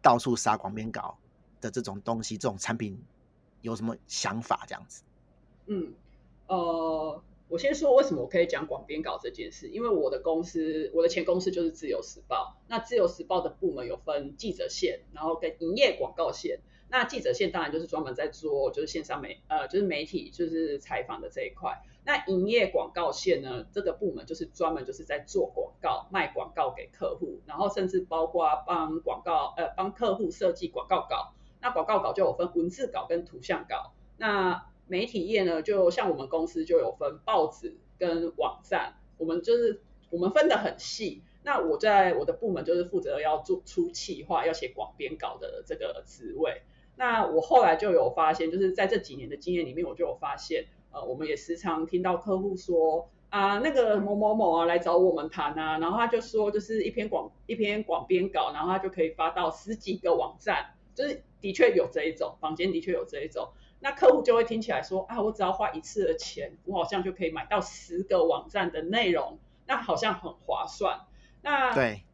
到处撒广编稿的这种东西，这种产品有什么想法？这样子？嗯，呃，我先说为什么我可以讲广编稿这件事，因为我的公司，我的前公司就是自由时报。那自由时报的部门有分记者线，然后跟营业广告线。那记者线当然就是专门在做就是线上媒呃就是媒体就是采访的这一块。那营业广告线呢，这个部门就是专门就是在做广告卖广告给客户，然后甚至包括帮广告呃帮客户设计广告稿。那广告稿就有分文字稿跟图像稿。那媒体业呢，就像我们公司就有分报纸跟网站，我们就是我们分得很细。那我在我的部门就是负责要做出企划要写广编稿的这个职位。那我后来就有发现，就是在这几年的经验里面，我就有发现，呃，我们也时常听到客户说啊，那个某某某啊来找我们谈啊，然后他就说，就是一篇广一篇广编稿，然后他就可以发到十几个网站，就是的确有这一种，坊间的确有这一种，那客户就会听起来说啊，我只要花一次的钱，我好像就可以买到十个网站的内容，那好像很划算。那对，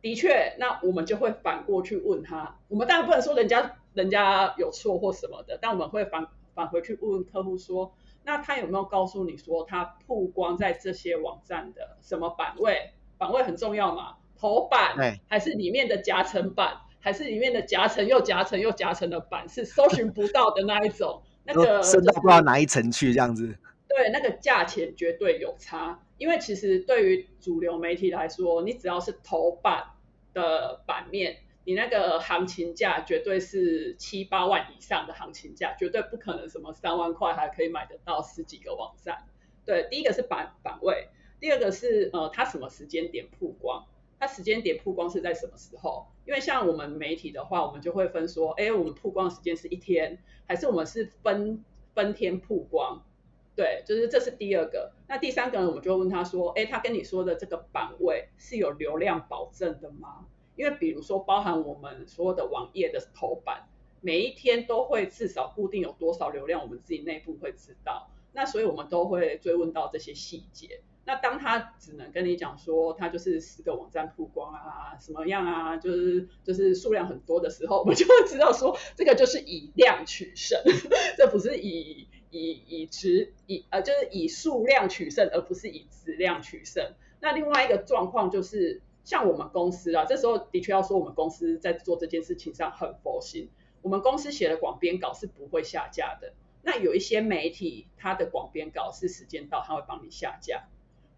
的确，那我们就会反过去问他，我们当然不能说人家。人家有错或什么的，但我们会反返回去问问客户说，那他有没有告诉你说他曝光在这些网站的什么版位？版位很重要嘛？头版，还是里面的夹层版，还是里面的夹层又夹层又夹层的版，是搜寻不到的那一种？那个升到不知道哪一层去这样子？对，那个价钱绝对有差，因为其实对于主流媒体来说，你只要是头版的版面。你那个行情价绝对是七八万以上的行情价，绝对不可能什么三万块还可以买得到十几个网站。对，第一个是版版位，第二个是呃，它什么时间点曝光？它时间点曝光是在什么时候？因为像我们媒体的话，我们就会分说，哎，我们曝光时间是一天，还是我们是分分天曝光？对，就是这是第二个。那第三个呢，我们就问他说，哎，他跟你说的这个版位是有流量保证的吗？因为比如说，包含我们所有的网页的头版，每一天都会至少固定有多少流量，我们自己内部会知道。那所以我们都会追问到这些细节。那当他只能跟你讲说，他就是十个网站曝光啊，什么样啊，就是就是数量很多的时候，我们就会知道说，这个就是以量取胜，这不是以以以质以呃，就是以数量取胜，而不是以质量取胜。那另外一个状况就是。像我们公司啊，这时候的确要说我们公司在做这件事情上很佛心。我们公司写的广编稿是不会下架的。那有一些媒体，它的广编稿是时间到，他会帮你下架，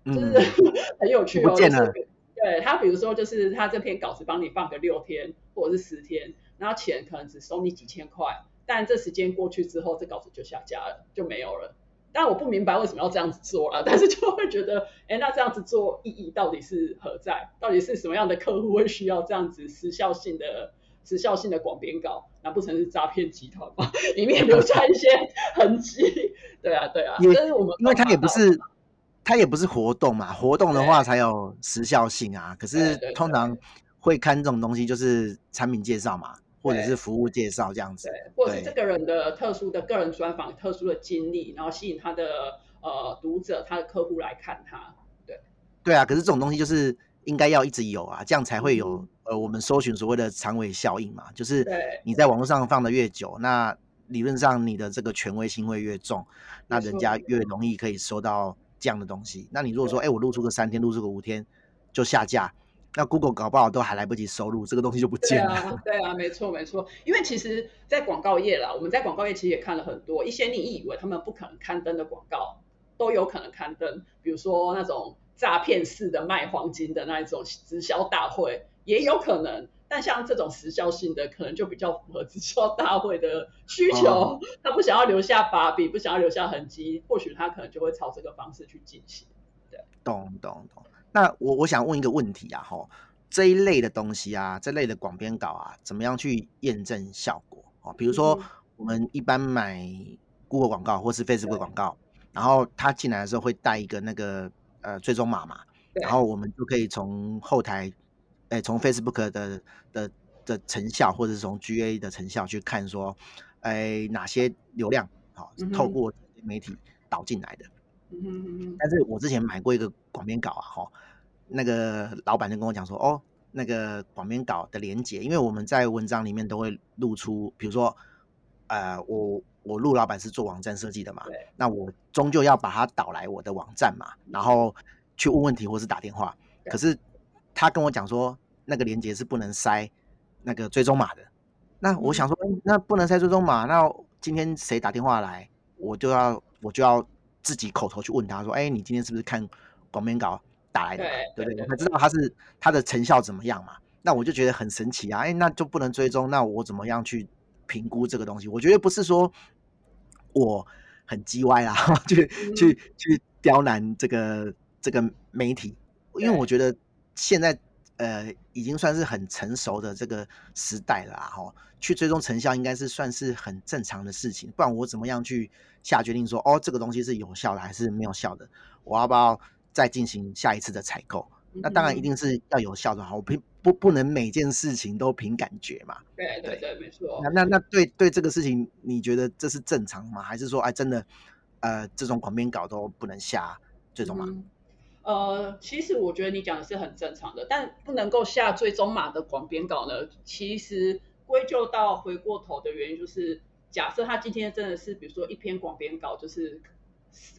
就是、嗯、很有趣哦。就是、对他，比如说就是他这篇稿子帮你放个六天或者是十天，然后钱可能只收你几千块，但这时间过去之后，这稿子就下架了，就没有了。但我不明白为什么要这样子做啊，但是就会觉得，哎，那这样子做意义到底是何在？到底是什么样的客户会需要这样子时效性的、时效性的广编稿？难不成是诈骗集团吗？里面留下一些痕迹？对啊，对啊。因为我们，因为它也不是，它也不是活动嘛，活动的话才有时效性啊。可是通常会看这种东西，就是产品介绍嘛。或者是服务介绍这样子，对，或者是这个人的特殊的个人专访、特殊的经历，然后吸引他的呃读者、他的客户来看他。对，对啊。可是这种东西就是应该要一直有啊，这样才会有呃我们搜寻所谓的长尾效应嘛。就是你在网络上放的越久，那理论上你的这个权威性会越重，那人家越容易可以收到这样的东西。那你如果说，哎，我露出个三天，露出个五天就下架，那 Google 搞不好都还来不及收录，这个东西就不见了。对啊，对啊，没错没错。因为其实，在广告业啦，我们在广告业其实也看了很多一些你以为他们不可能刊登的广告，都有可能刊登。比如说那种诈骗式的卖黄金的那一种直销大会，也有可能。但像这种时效性的，可能就比较符合直销大会的需求。哦、他不想要留下把柄，不想要留下痕迹，或许他可能就会朝这个方式去进行。对，懂懂懂。那我我想问一个问题啊，吼，这一类的东西啊，这类的广编稿啊，怎么样去验证效果？哦，比如说我们一般买 Google 广告或是 Facebook 广告，然后他进来的时候会带一个那个呃追踪码嘛，然后我们就可以从后台。哎，从 Facebook 的的的成效，或者是从 GA 的成效去看，说，哎，哪些流量好、哦、透过媒体导进来的。嗯哼嗯哼。但是我之前买过一个广编稿啊，哈、哦，那个老板就跟我讲说，哦，那个广编稿的连接，因为我们在文章里面都会露出，比如说，呃，我我陆老板是做网站设计的嘛，那我终究要把它导来我的网站嘛，然后去问问题或是打电话，可是他跟我讲说。那个连接是不能塞那个追踪码的。那我想说，那不能塞追踪码，那今天谁打电话来，我就要我就要自己口头去问他说，哎，你今天是不是看广编稿打来的？对对对，他知道他是他的成效怎么样嘛？那我就觉得很神奇啊！哎，那就不能追踪，那我怎么样去评估这个东西？我觉得不是说我很叽歪啊，去去去刁难这个这个媒体，因为我觉得现在。呃，已经算是很成熟的这个时代了哈，去追踪成效应该是算是很正常的事情，不然我怎么样去下决定说，哦，这个东西是有效的还是没有效的？我要不要再进行下一次的采购？嗯、那当然一定是要有效的哈，我凭不不能每件事情都凭感觉嘛。对对对，没错。那那那对对这个事情，你觉得这是正常吗？还是说，哎，真的，呃，这种广编稿都不能下追踪吗？嗯呃，其实我觉得你讲的是很正常的，但不能够下追踪码的广编稿呢，其实归咎到回过头的原因就是，假设他今天真的是，比如说一篇广编稿，就是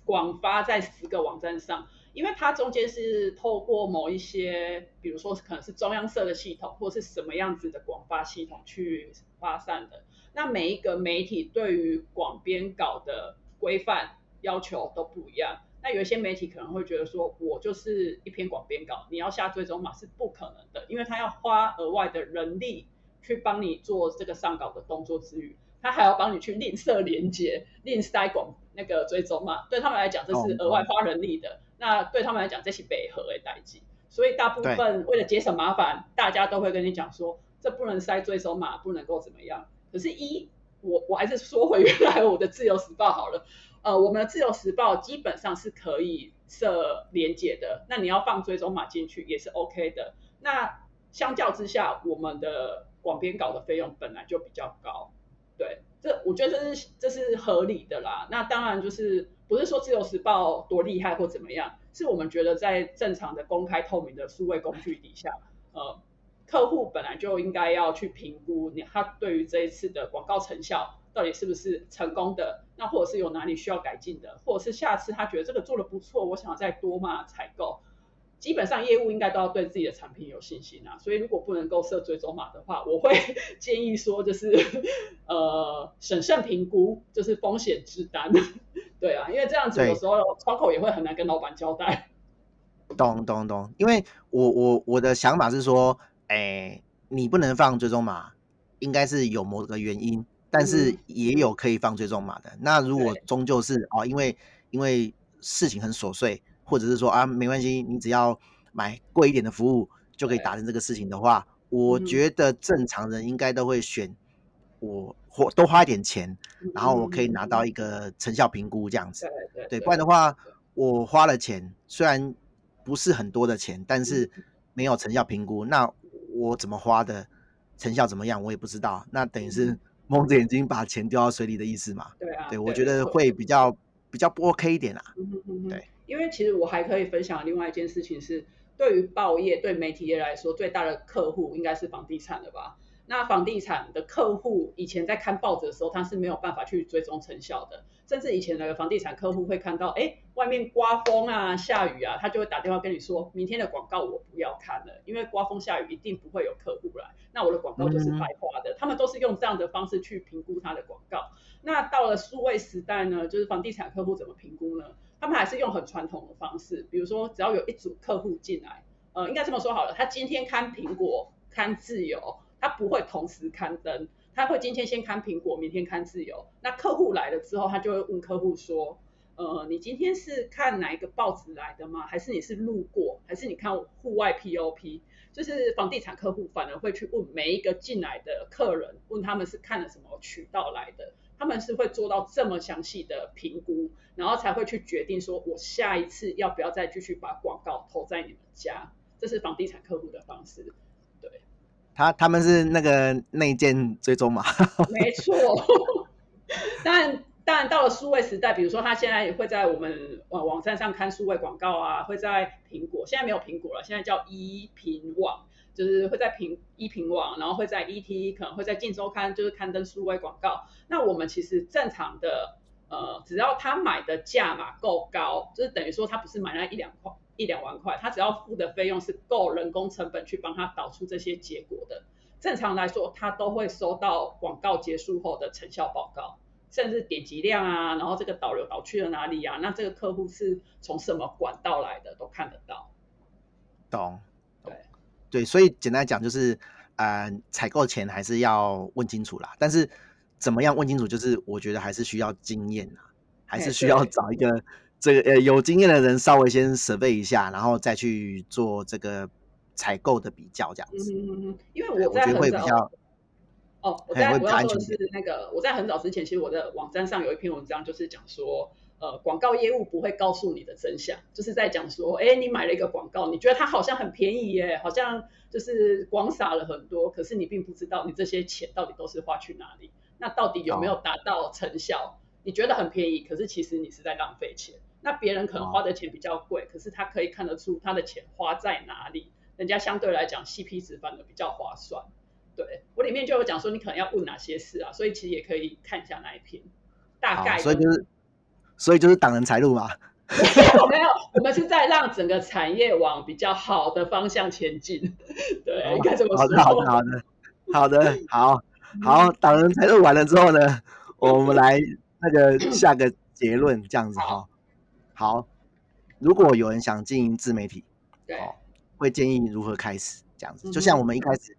广发在十个网站上，因为它中间是透过某一些，比如说可能是中央社的系统，或是什么样子的广发系统去发散的，那每一个媒体对于广编稿的规范要求都不一样。那有一些媒体可能会觉得说，我就是一篇广编稿，你要下追踪码是不可能的，因为他要花额外的人力去帮你做这个上稿的动作之余，他还要帮你去另设连接、另塞广那个追踪码，对他们来讲这是额外花人力的。哦、那对他们来讲这是北河的代际，所以大部分为了节省麻烦，大家都会跟你讲说，这不能塞追踪码，不能够怎么样。可是一，一我我还是说回原来我的自由时报好了。呃，我们的自由时报基本上是可以设连接的，那你要放追踪码进去也是 OK 的。那相较之下，我们的广编稿的费用本来就比较高，对，这我觉得这是这是合理的啦。那当然就是不是说自由时报多厉害或怎么样，是我们觉得在正常的公开透明的数位工具底下，呃，客户本来就应该要去评估你他对于这一次的广告成效。到底是不是成功的？那或者是有哪里需要改进的？或者是下次他觉得这个做的不错，我想要再多嘛采购。基本上业务应该都要对自己的产品有信心啊。所以如果不能够设追踪码的话，我会 建议说就是 呃审慎评估，就是风险之担。对啊，因为这样子有时候窗口也会很难跟老板交代。懂懂懂，因为我我我的想法是说，哎，你不能放追踪码，应该是有某个原因。但是也有可以放追踪码的。嗯、那如果终究是哦，因为因为事情很琐碎，或者是说啊没关系，你只要买贵一点的服务就可以达成这个事情的话，我觉得正常人应该都会选我或多花一点钱，然后我可以拿到一个成效评估这样子。对，对，不然的话，我花了钱，虽然不是很多的钱，但是没有成效评估，那我怎么花的，成效怎么样，我也不知道。那等于是。蒙着眼睛把钱丢到水里的意思嘛？对啊，对，我觉得会比较比较不 OK 一点啊。嗯哼哼哼对，因为其实我还可以分享另外一件事情是，对于报业、对媒体业来说，最大的客户应该是房地产的吧？那房地产的客户以前在看报纸的时候，他是没有办法去追踪成效的。甚至以前的房地产客户会看到，哎，外面刮风啊、下雨啊，他就会打电话跟你说，明天的广告我不要看了，因为刮风下雨一定不会有客户来，那我的广告就是白花的。他们都是用这样的方式去评估他的广告。那到了数位时代呢，就是房地产客户怎么评估呢？他们还是用很传统的方式，比如说只要有一组客户进来，呃，应该这么说好了，他今天看苹果、看自由。不会同时刊登，他会今天先看苹果，明天看自由。那客户来了之后，他就会问客户说：“呃，你今天是看哪一个报纸来的吗？还是你是路过？还是你看户外 POP？” 就是房地产客户反而会去问每一个进来的客人，问他们是看了什么渠道来的，他们是会做到这么详细的评估，然后才会去决定说，我下一次要不要再继续把广告投在你们家。这是房地产客户的方式。他他们是那个内建追踪嘛？没错，但当然到了数位时代，比如说他现在也会在我们网网站上看数位广告啊，会在苹果，现在没有苹果了，现在叫一苹网，就是会在苹一苹网，然后会在 ET，可能会在镜周刊，就是刊登数位广告。那我们其实正常的，呃，只要他买的价码够高，就是等于说他不是买那一两块。一两万块，他只要付的费用是够人工成本去帮他导出这些结果的。正常来说，他都会收到广告结束后的成效报告，甚至点击量啊，然后这个导流导去了哪里啊？那这个客户是从什么管道来的，都看得到。懂，对，对，所以简单来讲就是，呃，采购前还是要问清楚啦。但是怎么样问清楚，就是我觉得还是需要经验啊，还是需要找一个。这个呃有经验的人稍微先设备一下，然后再去做这个采购的比较，这样子。嗯，因为我在很早，我觉得会比较哦，我在我要说的是那个，我在很早之前，其实我的网站上有一篇文章，就是讲说，呃，广告业务不会告诉你的真相，就是在讲说，哎，你买了一个广告，你觉得它好像很便宜耶，好像就是广撒了很多，可是你并不知道你这些钱到底都是花去哪里，那到底有没有达到成效？哦，你觉得很便宜，可是其实你是在浪费钱。那别人可能花的钱比较贵，可是他可以看得出他的钱花在哪里，人家相对来讲 CP 值反而比较划算。对，我里面就有讲说你可能要问哪些事啊，所以其实也可以看一下那一篇，大概。所以就是，所以就是挡人财路嘛。没有，我们是在让整个产业往比较好的方向前进。对，应该这么说。好的，好的，好的，好的，好，好，挡人财路完了之后呢，我们来那个下个结论，这样子哈。好，如果有人想经营自媒体，对，哦，会建议如何开始？这样子，就像我们一开始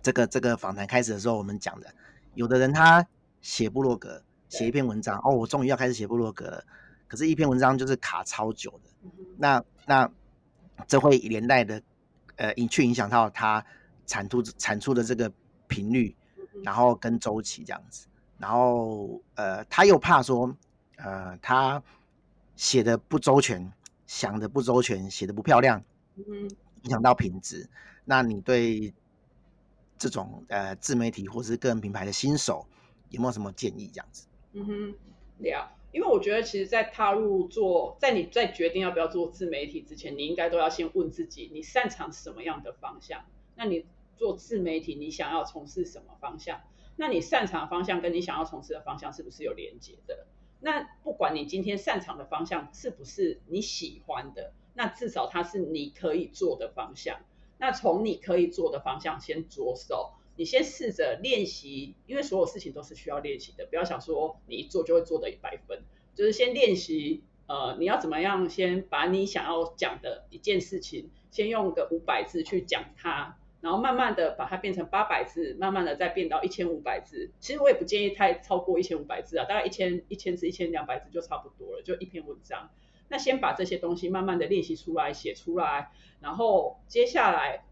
这个这个访谈开始的时候，我们讲的，有的人他写部落格，写一篇文章，哦，我终于要开始写部落格了，可是，一篇文章就是卡超久的，那那这会连带的，呃，影去影响到他产出产出的这个频率，然后跟周期这样子，然后呃，他又怕说，呃，他。写的不周全，想的不周全，写的不漂亮，嗯，影响到品质。那你对这种呃自媒体或是个人品牌的新手有没有什么建议？这样子？嗯哼，了，因为我觉得其实，在踏入做，在你在决定要不要做自媒体之前，你应该都要先问自己，你擅长什么样的方向？那你做自媒体，你想要从事什么方向？那你擅长方向跟你想要从事的方向是不是有连接的？那不管你今天擅长的方向是不是你喜欢的，那至少它是你可以做的方向。那从你可以做的方向先着手，你先试着练习，因为所有事情都是需要练习的。不要想说你一做就会做的一百分，就是先练习。呃，你要怎么样先把你想要讲的一件事情，先用个五百字去讲它。然后慢慢的把它变成八百字，慢慢的再变到一千五百字。其实我也不建议太超过一千五百字啊，大概一千一千字、一千两百字就差不多了，就一篇文章。那先把这些东西慢慢的练习出来，写出来，然后接下来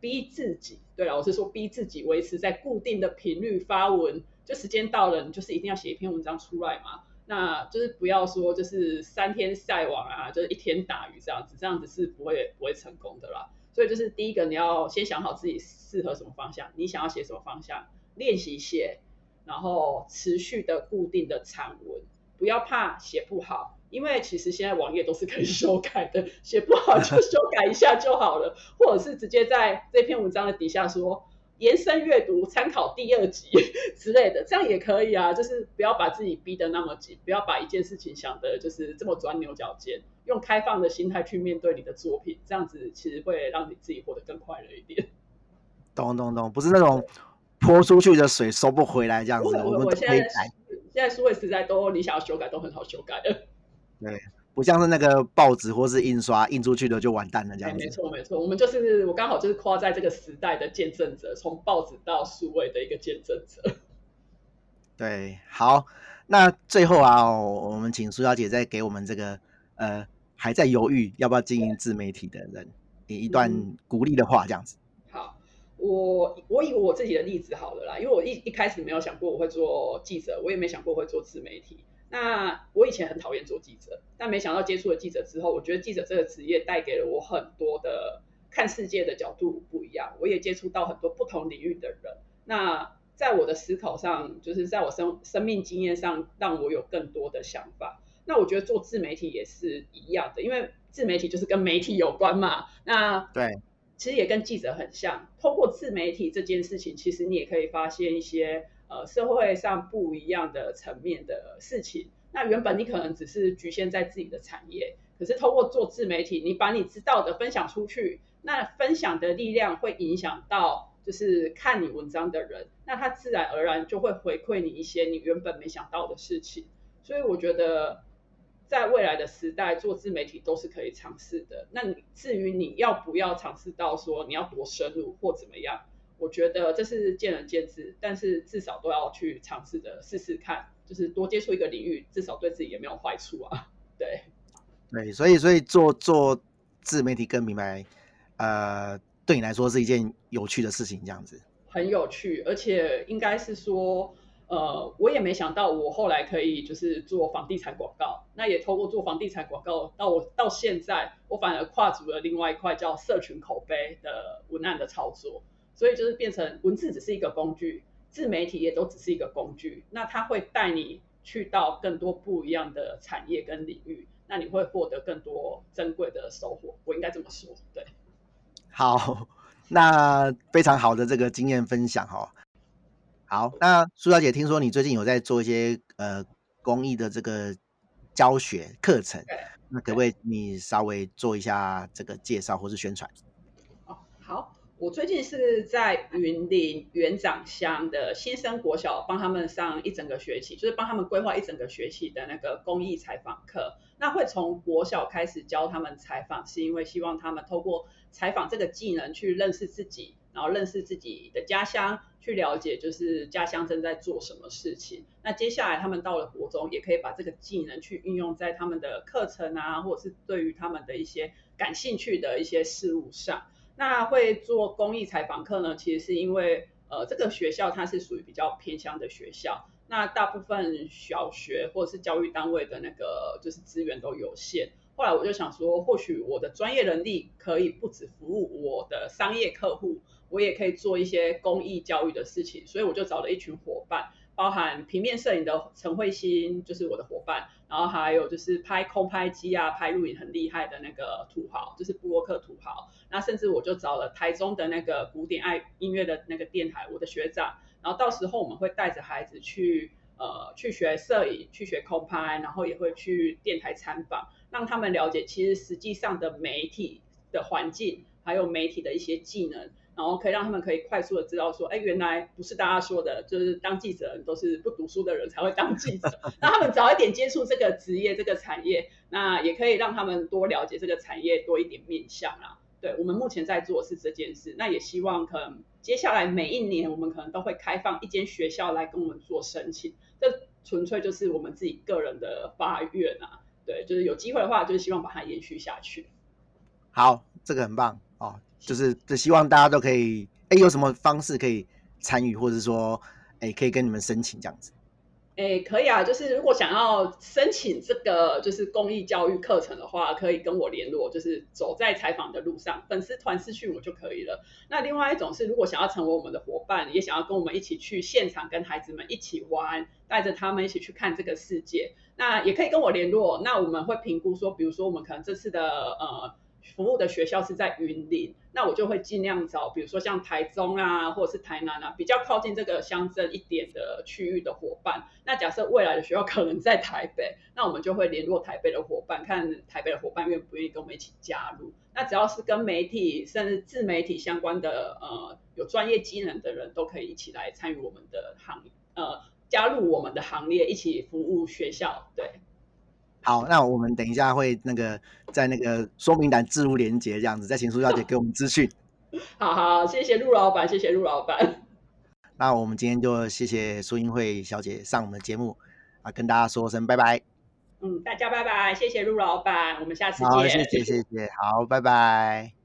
逼自己，对了，我是说逼自己维持在固定的频率发文，就时间到了，你就是一定要写一篇文章出来嘛。那就是不要说就是三天晒网啊，就是一天打鱼这样子，这样子是不会不会成功的啦。所以就是第一个，你要先想好自己适合什么方向，你想要写什么方向，练习写，然后持续的固定的产文，不要怕写不好，因为其实现在网页都是可以 修改的，写不好就 修改一下就好了，或者是直接在这篇文章的底下说，延伸阅读，参考第二集 之类的，这样也可以啊。就是不要把自己逼得那么紧，不要把一件事情想的就是这么钻牛角尖，用开放的心态去面对你的作品，这样子其实会让你自己活得更快乐一点。懂懂懂，不是那种泼出去的水收不回来这样子。我，我，我现在现在数位时代都你想要修改都很好修改的。对。不像是那个报纸或是印刷印出去的就完蛋了这样子。没错没错，我们就是我刚好就是跨在这个时代的见证者，从报纸到数位的一个见证者。对，好，那最后啊，我们请苏小姐再给我们这个呃还在犹豫要不要经营自媒体的人，给一段鼓励的话这样子。嗯、好，我我以我自己的例子好了啦，因为我一一开始没有想过我会做记者，我也没想过会做自媒体。那我以前很讨厌做记者，但没想到接触了记者之后，我觉得记者这个职业带给了我很多的看世界的角度不一样。我也接触到很多不同领域的人。那在我的思考上，就是在我生生命经验上，让我有更多的想法。那我觉得做自媒体也是一样的，因为自媒体就是跟媒体有关嘛。那对，其实也跟记者很像。通过自媒体这件事情，其实你也可以发现一些。呃，社会上不一样的层面的事情，那原本你可能只是局限在自己的产业，可是通过做自媒体，你把你知道的分享出去，那分享的力量会影响到就是看你文章的人，那他自然而然就会回馈你一些你原本没想到的事情，所以我觉得在未来的时代做自媒体都是可以尝试的。那你至于你要不要尝试到说你要多深入或怎么样？我觉得这是见仁见智，但是至少都要去尝试的试试看，就是多接触一个领域，至少对自己也没有坏处啊。对，对，所以所以做做自媒体更明白，呃，对你来说是一件有趣的事情，这样子。很有趣，而且应该是说，呃，我也没想到我后来可以就是做房地产广告，那也透过做房地产广告，到我到现在，我反而跨足了另外一块叫社群口碑的文案的操作。所以就是变成文字只是一个工具，自媒体也都只是一个工具。那它会带你去到更多不一样的产业跟领域，那你会获得更多珍贵的收获。我应该这么说，对。好，那非常好的这个经验分享哈。好，那苏小姐，听说你最近有在做一些呃公益的这个教学课程，那可不可以你稍微做一下这个介绍或是宣传？我最近是在云林元长乡的新生国小帮他们上一整个学期，就是帮他们规划一整个学期的那个公益采访课。那会从国小开始教他们采访，是因为希望他们透过采访这个技能去认识自己，然后认识自己的家乡，去了解就是家乡正在做什么事情。那接下来他们到了国中，也可以把这个技能去运用在他们的课程啊，或者是对于他们的一些感兴趣的一些事物上。那会做公益采访课呢？其实是因为，呃，这个学校它是属于比较偏乡的学校，那大部分小学或者是教育单位的那个就是资源都有限。后来我就想说，或许我的专业能力可以不止服务我的商业客户，我也可以做一些公益教育的事情，所以我就找了一群伙伴。包含平面摄影的陈慧欣就是我的伙伴，然后还有就是拍空拍机啊、拍录影很厉害的那个土豪，就是布洛克土豪。那甚至我就找了台中的那个古典爱音乐的那个电台，我的学长。然后到时候我们会带着孩子去呃去学摄影，去学空拍，然后也会去电台参访，让他们了解其实实际上的媒体的环境，还有媒体的一些技能。然后可以让他们可以快速的知道说，哎，原来不是大家说的，就是当记者人都是不读书的人才会当记者。那他们早一点接触这个职业、这个产业，那也可以让他们多了解这个产业多一点面向啦。对，我们目前在做的是这件事，那也希望可能接下来每一年我们可能都会开放一间学校来跟我们做申请，这纯粹就是我们自己个人的发愿啊。对，就是有机会的话，就是希望把它延续下去。好，这个很棒哦。就是，就希望大家都可以，哎，有什么方式可以参与，或者说，哎，可以跟你们申请这样子。哎，可以啊，就是如果想要申请这个就是公益教育课程的话，可以跟我联络，就是走在采访的路上，粉丝团私讯我就可以了。那另外一种是，如果想要成为我们的伙伴，也想要跟我们一起去现场跟孩子们一起玩，带着他们一起去看这个世界，那也可以跟我联络。那我们会评估说，比如说我们可能这次的呃。服务的学校是在云林，那我就会尽量找，比如说像台中啊，或者是台南啊，比较靠近这个乡镇一点的区域的伙伴。那假设未来的学校可能在台北，那我们就会联络台北的伙伴，看台北的伙伴愿不愿意跟我们一起加入。那只要是跟媒体甚至自媒体相关的，呃，有专业技能的人都可以一起来参与我们的行，呃，加入我们的行列，一起服务学校。对。好，那我们等一下会那个在那个说明栏置入连接，这样子再请苏小姐给我们资讯。好好，谢谢陆老板，谢谢陆老板。那我们今天就谢谢苏英慧小姐上我们的节目啊，跟大家说声拜拜。嗯，大家拜拜，谢谢陆老板，我们下次见。好，谢谢谢谢，好，拜拜。